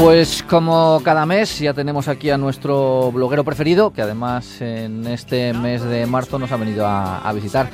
Pues como cada mes ya tenemos aquí a nuestro bloguero preferido, que además en este mes de marzo nos ha venido a, a visitar.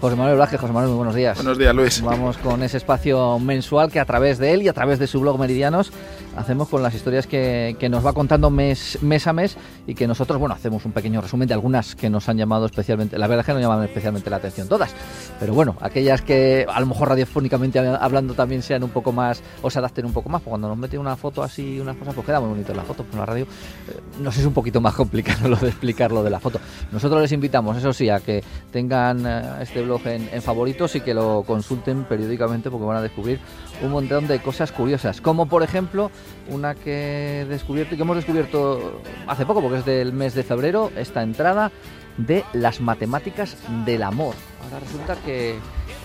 José Manuel Blasque, José Manuel, muy buenos días. Buenos días, Luis. Vamos con ese espacio mensual que a través de él y a través de su blog Meridianos hacemos con las historias que, que, nos va contando mes, mes a mes y que nosotros, bueno, hacemos un pequeño resumen de algunas que nos han llamado especialmente, la verdad es que no llaman especialmente la atención todas, pero bueno, aquellas que a lo mejor radiofónicamente hablando también sean un poco más, o se adapten un poco más, porque cuando nos meten una foto así, unas cosas, pues queda muy bonito la foto, con la radio eh, nos es un poquito más complicado lo de explicar lo de la foto. Nosotros les invitamos, eso sí, a que tengan eh, este blog en favoritos y que lo consulten periódicamente porque van a descubrir un montón de cosas curiosas, como por ejemplo una que he descubierto y que hemos descubierto hace poco, porque es del mes de febrero, esta entrada de las matemáticas del amor. Ahora resulta que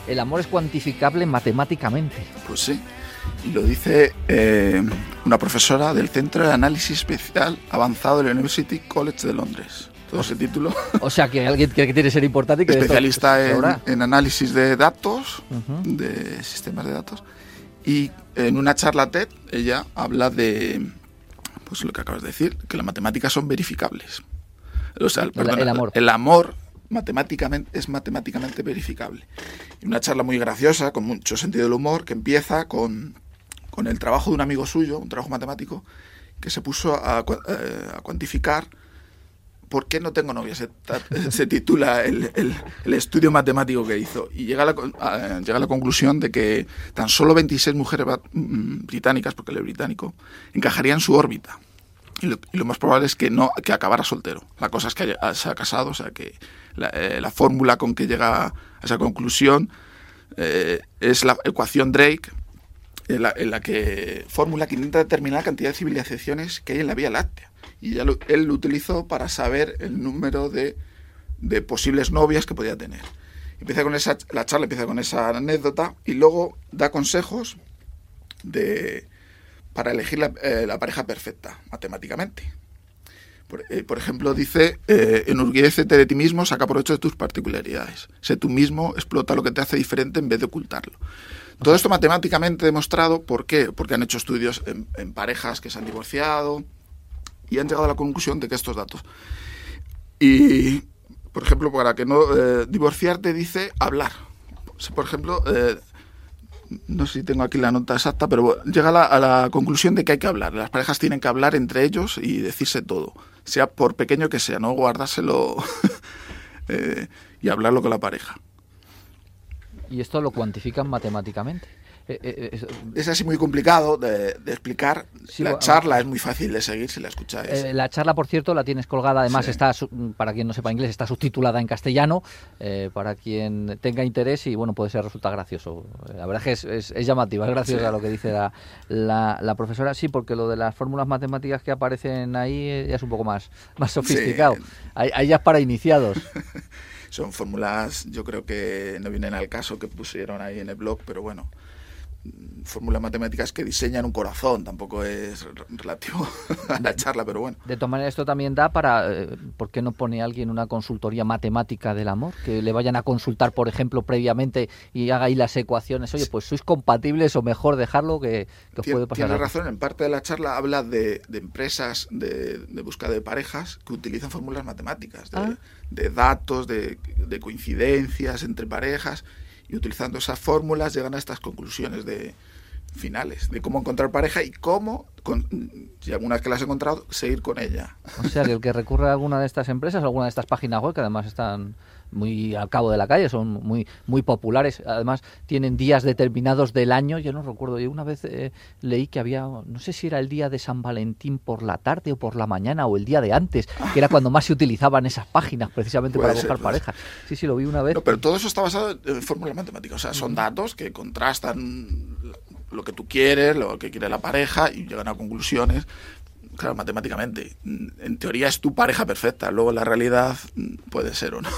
el amor es cuantificable matemáticamente. Pues sí, y lo dice eh, una profesora del Centro de Análisis Especial Avanzado de la University College de Londres. Todo ese título. O sea, que alguien que quiere ser importante que Especialista en, en, análisis de datos, uh -huh. de sistemas de datos. Y en una charla TED ella habla de pues lo que acabas de decir, que las matemáticas son verificables. O sea, perdón, el, el, amor. El amor matemáticamente es matemáticamente verificable. Y una charla muy graciosa, con mucho sentido del humor, que empieza con, con el trabajo de un amigo suyo, un trabajo matemático, que se puso a, a cuantificar ¿Por qué no tengo novia? Se, titula el, estudio matemático que hizo. Y llega a, la, llega a la conclusión de que tan solo 26 mujeres mm, británicas, porque él es británico, encajarían en su órbita. Y lo, más probable es que no que acabara soltero. La cosa es que haya, se ha casado, o sea que la, eh, la fórmula con que llega a esa conclusión eh, es la ecuación Drake, en la, en la que fórmula que intenta determinar la cantidad de civilizaciones que hay en la Vía Láctea y lo, él lo utilizó para saber el número de, de, posibles novias que podía tener. Empieza con esa, la charla empieza con esa anécdota y luego da consejos de, para elegir la, eh, pareja perfecta matemáticamente. Por, eh, por ejemplo, dice, eh, enorgullécete de ti mismo, saca provecho de tus particularidades. Sé tú mismo, explota lo que te hace diferente en vez de ocultarlo. Todo esto matemáticamente demostrado, ¿por qué? Porque han hecho estudios en parejas que se han divorciado, y han llegado a la conclusión de que estos datos. Y, por ejemplo, para que no eh, divorciarte dice hablar. Por ejemplo, eh, no sé si tengo aquí la nota exacta, pero llega a la, a la, conclusión de que hay que hablar. Las parejas tienen que hablar entre ellos y decirse todo, sea por pequeño que sea, no guardárselo eh, y hablarlo con la pareja. ¿Y esto lo cuantifican matemáticamente? Eh, eh, es así muy complicado de, de explicar. Sí, la charla es muy fácil de seguir si la escucháis. Eh, la charla, por cierto, la tienes colgada. Además, sí. está, para quien no sepa inglés, está subtitulada en castellano. Eh, para quien tenga interés y bueno, puede ser resulta gracioso. La verdad es que es, es, es llamativa, es graciosa sí. lo que dice la, la, la, profesora. Sí, porque lo de las fórmulas matemáticas que aparecen ahí ya es un poco más, más sofisticado. Ahí, ahí ya es para iniciados. Son fórmulas, yo creo que no vienen al caso que pusieron ahí en el blog, pero bueno fórmulas matemáticas que diseñan un corazón, tampoco es relativo a la charla, pero bueno. De todas maneras, esto también da para, eh, ¿por qué no pone alguien una consultoría matemática del amor? Que le vayan a consultar, por ejemplo, previamente y haga ahí las ecuaciones. Oye, pues sois compatibles o mejor dejarlo que, que os puede pasar. Tienes razón, en parte de la charla habla de, de empresas de, de, búsqueda de parejas que utilizan fórmulas matemáticas, de, ah. de datos, de coincidencias entre parejas y utilizando esas fórmulas llegan a estas conclusiones de finales de cómo encontrar pareja y cómo, con, si alguna vez que la has encontrado, seguir con ella. O sea, que el que recurre a alguna de estas empresas, alguna de estas páginas web, que además están muy al cabo de la calle, son muy muy populares, además tienen días determinados del año, yo no recuerdo, yo una vez eh, leí que había, no sé si era el día de San Valentín por la tarde o por la mañana o el día de antes, que era cuando más se utilizaban esas páginas precisamente para buscar parejas. Sí, sí, lo vi una vez. No, pero todo eso está basado en fórmulas matemáticas, o sea, son datos que contrastan lo que tú quieres, lo que quiere la pareja y llegan a conclusiones claro, matemáticamente. En teoría es tu pareja perfecta, luego la realidad puede ser o no.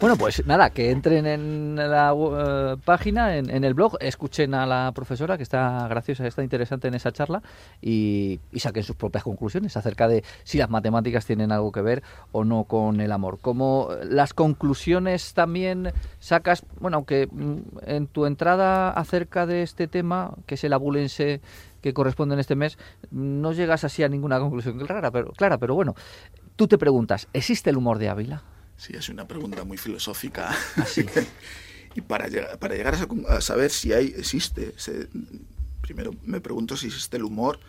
Bueno, pues nada, que entren en la uh, página, en, el blog, escuchen a la profesora, que está graciosa, está interesante en esa charla, y, y, saquen sus propias conclusiones acerca de si las matemáticas tienen algo que ver o no con el amor. Como las conclusiones también sacas, bueno, aunque en tu entrada acerca de este tema, que es el abulense que corresponden este mes, no llegas así a ninguna conclusión clara, pero, clara, pero bueno, tú te preguntas, ¿existe el humor de Ávila? Sí, es una pregunta muy filosófica. y para llegar, para llegar a, saber si hay, existe, primero me pregunto si existe el humor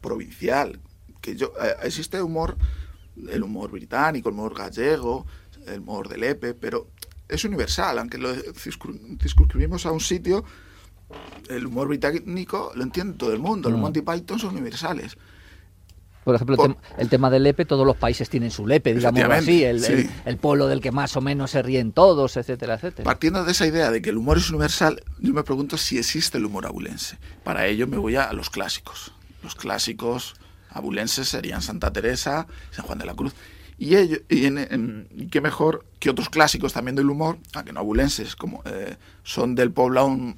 provincial, que yo, eh, existe humor, el humor británico, el humor gallego, el humor del EPE, pero es universal, aunque lo circunscribimos a un sitio, el humor británico lo entiende todo el mundo, los mm. Monty Python son universales. Por ejemplo, el, tema del lepe, todos los países tienen su lepe, digamos así, el, el, polo del que más o menos se ríen todos, etcétera, etcétera. Partiendo de esa idea de que el humor es universal, yo me pregunto si existe el humor abulense. Para ello me voy a los clásicos. Los clásicos abulenses serían Santa Teresa, San Juan de la Cruz. Y, ello, y, qué mejor que otros clásicos también del humor, aunque no abulenses, como eh, son del pueblo un,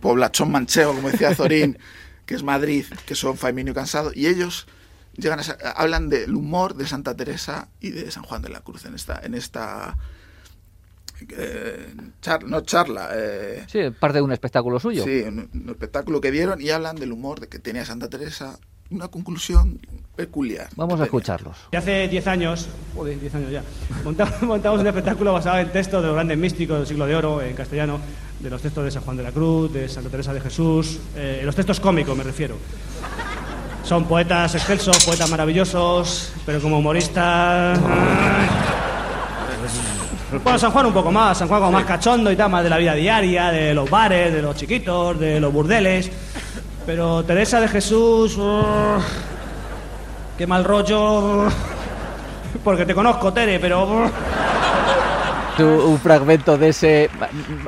poblachón manchego, como decía Zorín, que es Madrid, que son Faimino y Cansado, y ellos llegan a, hablan del humor de Santa Teresa y de San Juan de la Cruz en esta, en esta eh, no charla. Eh, sí, parte de un espectáculo suyo. Sí, un, espectáculo que dieron y hablan del humor de que tenía Santa Teresa. Una conclusión peculiar. Vamos a escucharlos. Hace 10 años, joder, 10 años ya, montamos, un espectáculo basado en textos de los grandes místicos del siglo de oro, en castellano, de los textos de San Juan de la Cruz, de Santa Teresa de Jesús, eh, los textos cómicos me refiero. Son poetas excelsos, poetas maravillosos, pero como humoristas... Bueno, San Juan un poco más, San Juan como más cachondo y tal, más de la vida diaria, de los bares, de los chiquitos, de los burdeles. Pero Teresa de Jesús... Uh, qué mal rollo... Porque te conozco, Tere, pero... Uh, un fragmento de ese,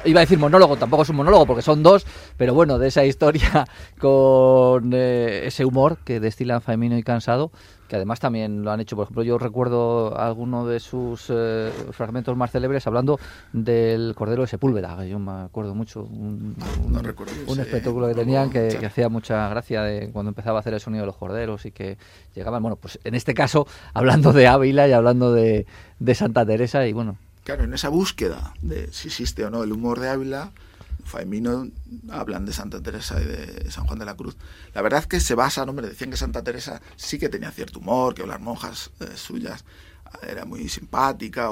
iba a decir monólogo, tampoco es un monólogo porque son dos, pero bueno, de esa historia con eh, ese humor que destilan Faemino y Cansado, que además también lo han hecho. Por ejemplo, yo recuerdo alguno de sus eh, fragmentos más célebres hablando del Cordero de Sepúlveda, que yo me acuerdo mucho. Un, espectáculo que tenían que, hacía mucha gracia de cuando empezaba a hacer el sonido de los corderos y que llegaban, bueno, pues en este caso hablando de Ávila y hablando de, de Santa Teresa y bueno, Claro, en esa búsqueda de si existe o no el humor de Ávila, Faimino hablan de Santa Teresa y de San Juan de la Cruz. La verdad es que se basa, hombre, decían que Santa Teresa sí que tenía cierto humor, que las monjas eh, suyas era muy simpática,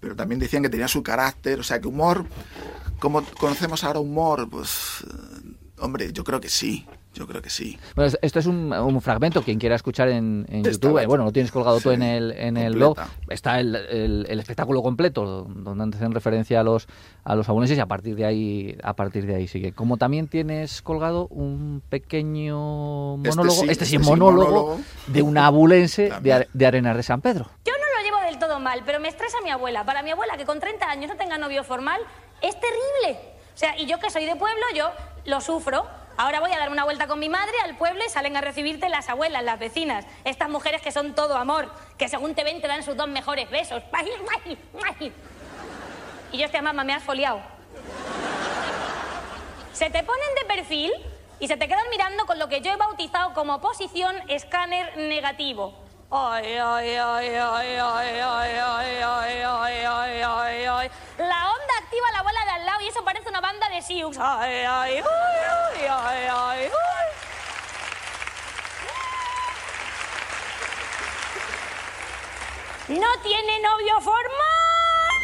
pero también decían que tenía su carácter, o sea, que humor, como conocemos ahora humor, pues, eh, hombre, yo creo que sí. Yo creo que sí. Bueno, esto es un, fragmento, quien quiera escuchar en, YouTube, bueno, lo tienes colgado tú en el, en el blog, está el, el, espectáculo completo, donde hacen referencia a los a los abulenses y a partir de ahí a partir de ahí sigue. Como también tienes colgado un pequeño este monólogo, este sí, es monólogo, de una abulense de, de Arenas de San Pedro. Yo no lo llevo del todo mal, pero me estresa mi abuela. Para mi abuela, que con 30 años no tenga novio formal, es terrible. O sea, y yo que soy de pueblo, yo lo sufro. Ahora voy a dar una vuelta con mi madre al pueblo y salen a recibirte las abuelas, las vecinas, estas mujeres que son todo amor, que según te ven te dan sus dos mejores besos. Y yo te mamá, me has foliado. Se te ponen de perfil y se te quedan mirando con lo que yo he bautizado como posición escáner negativo. La onda activa la bola de y eso parece una banda de Sioux. Ay, ay, ay, ay, ay, No tiene novio formal.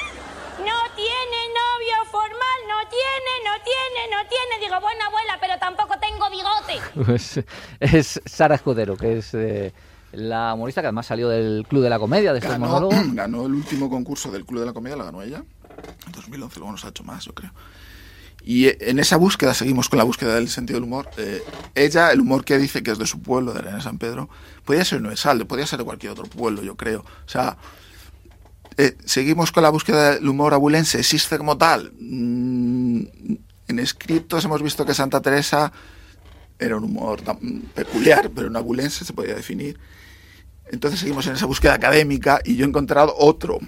No tiene novio formal. No tiene, no tiene, no tiene. Digo, buena abuela, pero tampoco tengo bigote. Pues es Sara Escudero, que es... Eh la humorista que además salió del Club de la Comedia, de estos ganó, Ganó el último concurso del Club de la Comedia, lo ganó ella. En 2011, luego nos ha hecho más, yo creo. Y eh, en esa búsqueda, seguimos con la búsqueda del sentido del humor. Eh, ella, el humor que dice que es de su pueblo, de Arena San Pedro, podía ser universal, podía ser de cualquier otro pueblo, yo creo. O sea, eh, seguimos con la búsqueda del humor abulense, existe como tal. Mm, en escritos hemos visto que Santa Teresa era un humor peculiar, pero en abulense se podía definir. Entonces seguimos en esa búsqueda académica y yo he encontrado otro,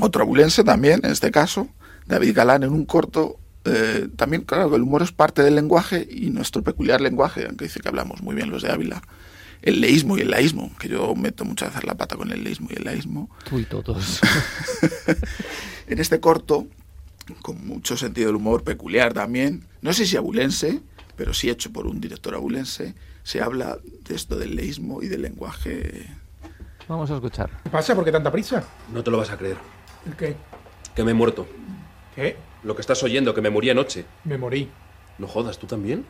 otro abulense también, en este caso, David Galán, en un corto. Eh, también, claro, el humor es parte del lenguaje y nuestro peculiar lenguaje, aunque dice que hablamos muy bien los de Ávila, el leísmo y el laísmo, que yo meto muchas veces la pata con el leísmo y el laísmo. Tú y todos. en este corto, con mucho sentido del humor peculiar también, no sé si abulense, pero sí hecho por un director abulense, se habla de esto del leísmo y del lenguaje. Vamos a escuchar. ¿Qué pasa? ¿Por qué tanta prisa? No te lo vas a creer. ¿El qué? Que me he muerto. ¿Qué? Lo que estás oyendo, que me morí anoche. Me morí. No jodas, ¿tú también?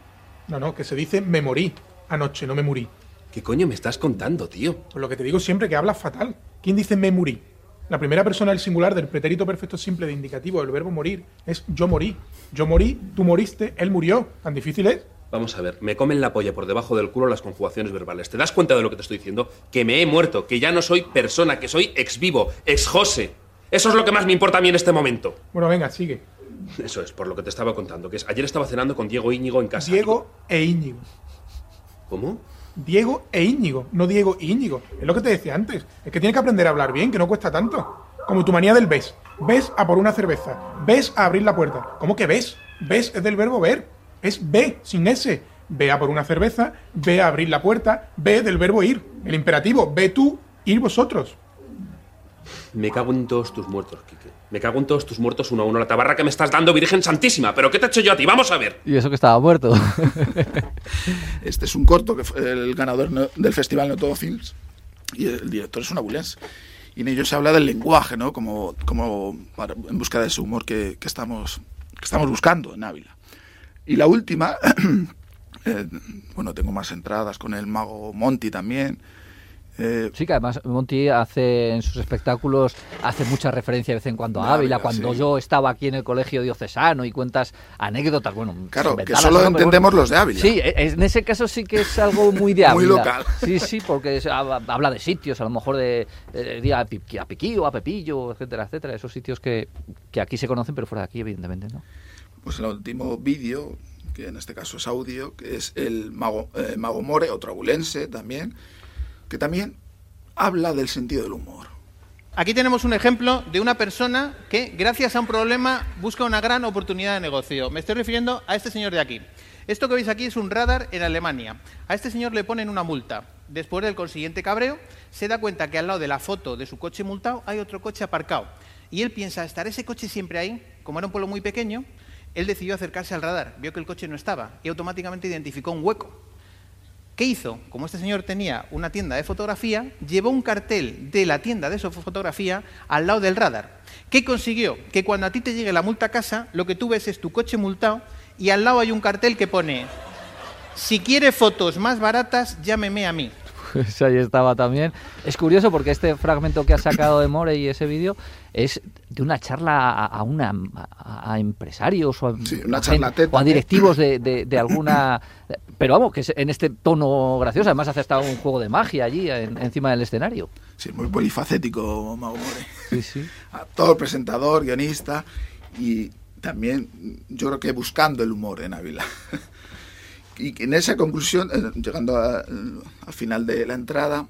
No, no, que se dice me morí. Anoche, no me morí. ¿Qué coño me estás contando, tío? Pues lo que te digo siempre que hablas fatal. ¿Quién dice me morí? La primera persona del singular del pretérito perfecto simple de indicativo del verbo morir es yo morí. Yo morí, tú moriste, él murió. ¿Tan difícil es? Vamos a ver, me comen la polla por debajo del culo las conjugaciones verbales. ¿Te das cuenta de lo que te estoy diciendo? Que me he muerto, que ya no soy persona, que soy ex vivo, ex José. Eso es lo que más me importa a mí en este momento. Bueno, venga, sigue. Eso es, por lo que te estaba contando, que es ayer estaba cenando con Diego Íñigo en casa. Diego e Íñigo. ¿Cómo? Diego e Íñigo, no Diego e Íñigo. Es lo que te decía antes. Es que tienes que aprender a hablar bien, que no cuesta tanto. Como tu manía del ves. Ves a por una cerveza. Ves a abrir la puerta. ¿Cómo que ves? Ves es del verbo ver. Es ve, sin S. Ve a por una cerveza, ve a abrir la puerta, ve del verbo ir. El imperativo, ve tú, ir vosotros. Me cago en todos tus muertos, Quique. Me cago en todos tus muertos uno a uno. La tabarra que me estás dando, Virgen Santísima. ¿Pero qué te he hecho yo a ti? Vamos a ver. Y eso que estaba muerto. Este es un corto que fue el ganador del festival No Todo Films y el director es un abulense. Y en ello se habla del lenguaje, ¿no? Como, como para- en busca de ese humor que, que estamos, que estamos buscando en Ávila. Y la última, eh, bueno, tengo más entradas con el mago Monty también. Eh, Sí, que además Monty hace en sus espectáculos hace mucha referencia de vez en cuando a Ávila, cuando sí. yo estaba aquí en el colegio diocesano y cuentas anécdotas, bueno, Claro, que solo entendemos bueno, los de Ávila. Sí, e- en ese caso sí que es algo muy de Muy Ávila. local. Sí, sí, porque es- habla de sitios, a lo mejor de, de- de a Piquillo, a Pepillo, etcétera, etcétera, esos sitios que, que aquí se conocen, pero fuera de aquí, evidentemente, ¿no? pues el último vídeo, que en este caso es audio, que es el mago, eh, mago More, otro abulense también, que también habla del sentido del humor. Aquí tenemos un ejemplo de una persona que, gracias a un problema, busca una gran oportunidad de negocio. Me estoy refiriendo a este señor de aquí. Esto que veis aquí es un radar en Alemania. A este señor le ponen una multa. Después del consiguiente cabreo, se da cuenta que al lado de la foto de su coche multado hay otro coche aparcado. Y él piensa, ¿estará ese coche siempre ahí? Como era un pueblo muy pequeño, él decidió acercarse al radar, vio que el coche no estaba y automáticamente identificó un hueco. ¿Qué hizo? Como este señor tenía una tienda de fotografía, llevó un cartel de la tienda de su fotografía al lado del radar. ¿Qué consiguió? Que cuando a ti te llegue la multa a casa, lo que tú ves es tu coche multado y al lado hay un cartel que pone, si quiere fotos más baratas, llámeme a mí. Pues ahí estaba también. Es curioso porque este fragmento que has sacado de More y ese vídeo es de una charla a, a una, a, a empresarios o a, Sí, una gente- o a directivos de, de- de alguna... Pero vamos, que es en este tono gracioso. Además hace hasta un juego de magia allí en- encima del escenario. Sí, muy polifacético Mago More. Sí, sí. Actor, presentador, guionista y también yo creo que buscando el humor en Ávila. Y en esa conclusión, eh, llegando a- al final de la entrada,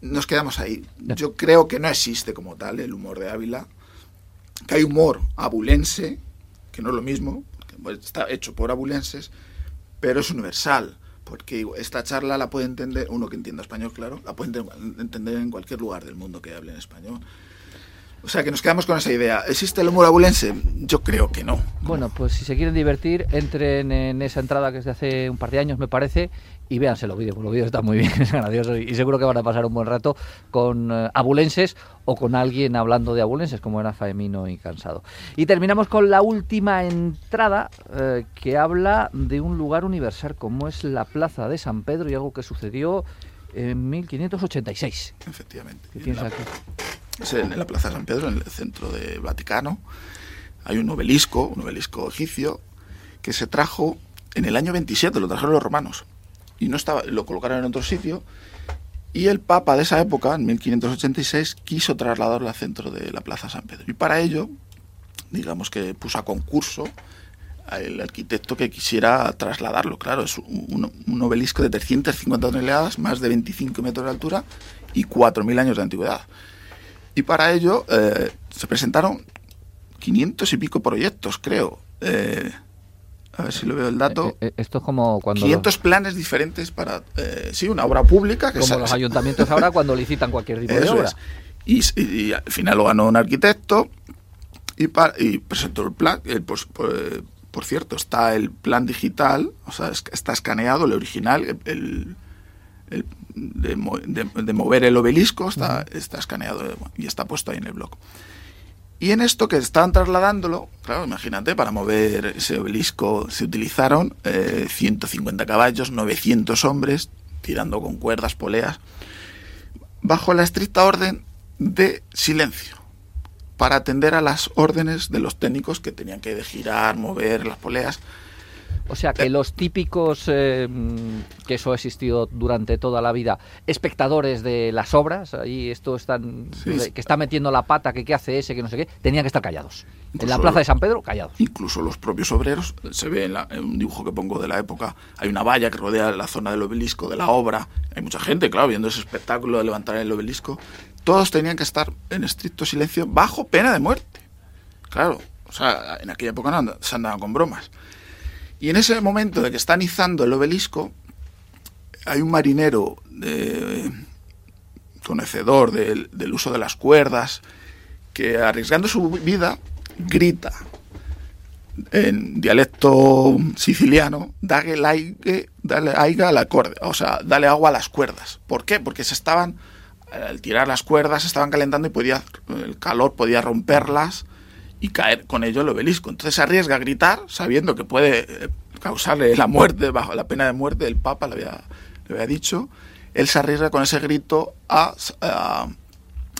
nos quedamos ahí. Yo creo que no existe como tal el humor de Ávila, que hay humor abulense, que no es lo mismo, pues, está hecho por abulenses, pero es universal, porque esta charla la puede entender, uno que entienda español, claro, la puede enten- entender en cualquier lugar del mundo que hable en español. O sea, que nos quedamos con esa idea. ¿Existe el humor abulense? Yo creo que no. Bueno, pues si se quieren divertir, entren en esa entrada que es de hace un par de años, me parece, y véanse los vídeos, porque los vídeos están muy bien, es gracioso, y, seguro que van a pasar un buen rato con eh, abulenses o con alguien hablando de abulenses, como era Faemino y Cansado. Y terminamos con la última entrada, eh, que habla de un lugar universal, como es la Plaza de San Pedro, y algo que sucedió en 1586. Efectivamente. ¿Qué la- aquí? Es en la Plaza de San Pedro, en el centro del Vaticano. Hay un obelisco, un obelisco egipcio, que se trajo en el año 27, lo trajeron los romanos. Y no estaba, lo colocaron en otro sitio. Y el Papa de esa época, en 1586, quiso trasladarlo al centro de la Plaza San Pedro. Y para ello, digamos que puso a concurso al arquitecto que quisiera trasladarlo. Claro, es un, un obelisco de 350 toneladas, más de 25 metros de altura y 4.000 años de antigüedad. Y para ello eh, se presentaron 500 y pico proyectos, creo. Eh, a ver si lo veo el dato. Eh, eh, esto es como cuando... 500 planes diferentes para, eh, sí, una obra pública. Que como los ayuntamientos ahora cuando licitan cualquier tipo de obra. es. Y, y- y al final lo ganó un arquitecto y, pa- y presentó el plan, el, pues, pues, por cierto, está el plan digital, o sea, es- está escaneado el original, el, el de, mo- de- de mover el obelisco está, está escaneado y está puesto ahí en el blog. Y en esto que estaban trasladándolo, claro, imagínate, para mover ese obelisco se utilizaron eh, 150 caballos, 900 hombres, tirando con cuerdas, poleas, bajo la estricta orden de silencio, para atender a las órdenes de los técnicos que tenían que girar, mover las poleas. O sea que los típicos, eh, que eso ha existido durante toda la vida, espectadores de las obras, ahí esto están, Sí, que está metiendo la pata, que qué hace ese, que no sé qué, tenían que estar callados. En la plaza de San Pedro, callados. Incluso los propios obreros, se ve en, la- en un dibujo que pongo de la época, hay una valla que rodea la zona del obelisco, de la obra, hay mucha gente, claro, viendo ese espectáculo de levantar el obelisco, todos tenían que estar en estricto silencio bajo pena de muerte. Claro, o sea, en aquella época no se andaban con bromas. Y en ese momento de que están izando el obelisco, hay un marinero conocedor del, uso de las cuerdas, que arriesgando su vida, grita en dialecto siciliano, dale, laigue, dale aiga al acorde, o sea, dale agua a las cuerdas. ¿Por qué? Porque se estaban, al tirar las cuerdas, se estaban calentando y podía, el calor podía romperlas y caer con ello el obelisco. Entonces se arriesga a gritar, sabiendo que puede eh, causarle la muerte, bajo la pena de muerte, el Papa le había, le había dicho, él se arriesga con ese grito a, a,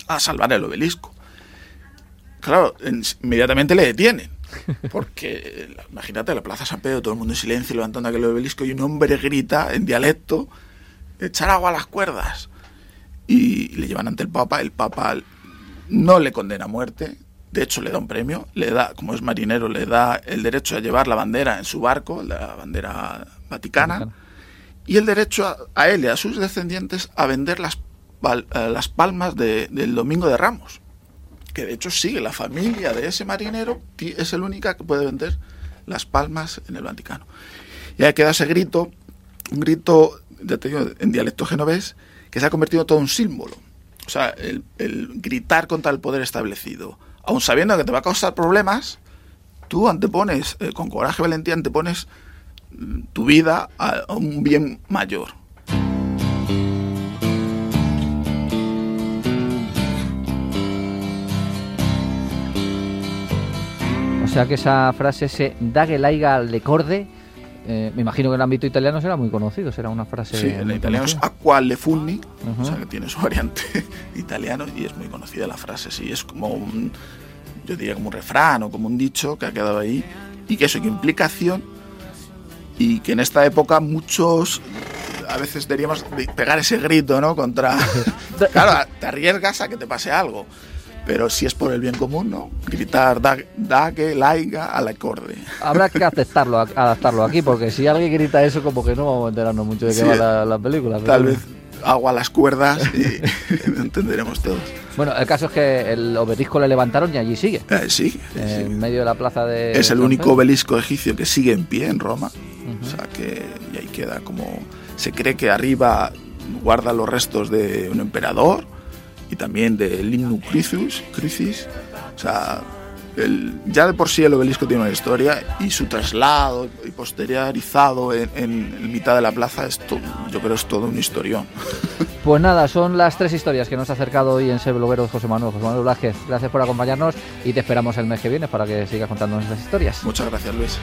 a salvar el obelisco. Claro, en- inmediatamente le detienen. Porque, eh, imagínate, la Plaza San Pedro, todo el mundo en silencio, levantando aquel obelisco, y un hombre grita en dialecto, echar agua a las cuerdas. Y le llevan ante el Papa, el Papa no le condena a muerte, de hecho le da un premio, le da, como es marinero, le da el derecho a llevar la bandera en su barco, la bandera vaticana, y el derecho a, a él y a sus descendientes a vender las, pal- eh, las palmas de- del Domingo de Ramos que de hecho sigue la familia de ese marinero, es el única que puede vender las palmas en el Vaticano. Y ahí queda ese grito, un grito, ya te digo, en dialecto genovés, que se ha convertido en todo un símbolo. O sea, el, el gritar contra el poder establecido, aun sabiendo que te va a causar problemas, tú antepones, eh, con coraje y valentía, antepones mm, tu vida a, un bien mayor. O sea que esa frase, ese dague laiga al decorde, eh, me imagino que en el ámbito italiano será muy conocido, será una frase. Sí, en italiano es acqua le funni, o sea que tiene su variante italiano y es muy conocida la frase. Sí, es como un, yo diría como un refrán o como un dicho que ha quedado ahí y que eso que implica acción y que en esta época muchos a veces deberíamos de pegar ese grito, ¿no? Contra, claro, te arriesgas a que te pase algo. Pero si es por el bien común, ¿no? Gritar da, da que laiga al acorde. Habrá que aceptarlo, adaptarlo aquí, porque si alguien grita eso, como que no vamos a enterarnos mucho de qué Sí, va la, la película. pero Tal vez agua a las cuerdas y lo entenderemos todos. Bueno, el caso es que el obelisco le levantaron y allí sigue. Eh. En medio de la plaza de. Es el único obelisco egipcio que sigue en pie en Roma. O sea que y ahí queda como. Se cree que arriba guarda los restos de un emperador y también del Limnu Crucis. Crucis. O sea, el- ya de por sí el obelisco tiene una historia y su traslado y posteriorizado en, en- mitad de la plaza es to- yo creo es todo un historión. Pues nada, son las tres historias que nos ha acercado hoy en Ser Bloguero José Manuel. José Manuel Blázquez, gracias por acompañarnos y te esperamos el mes que viene para que sigas contándonos esas historias. Muchas gracias Luis.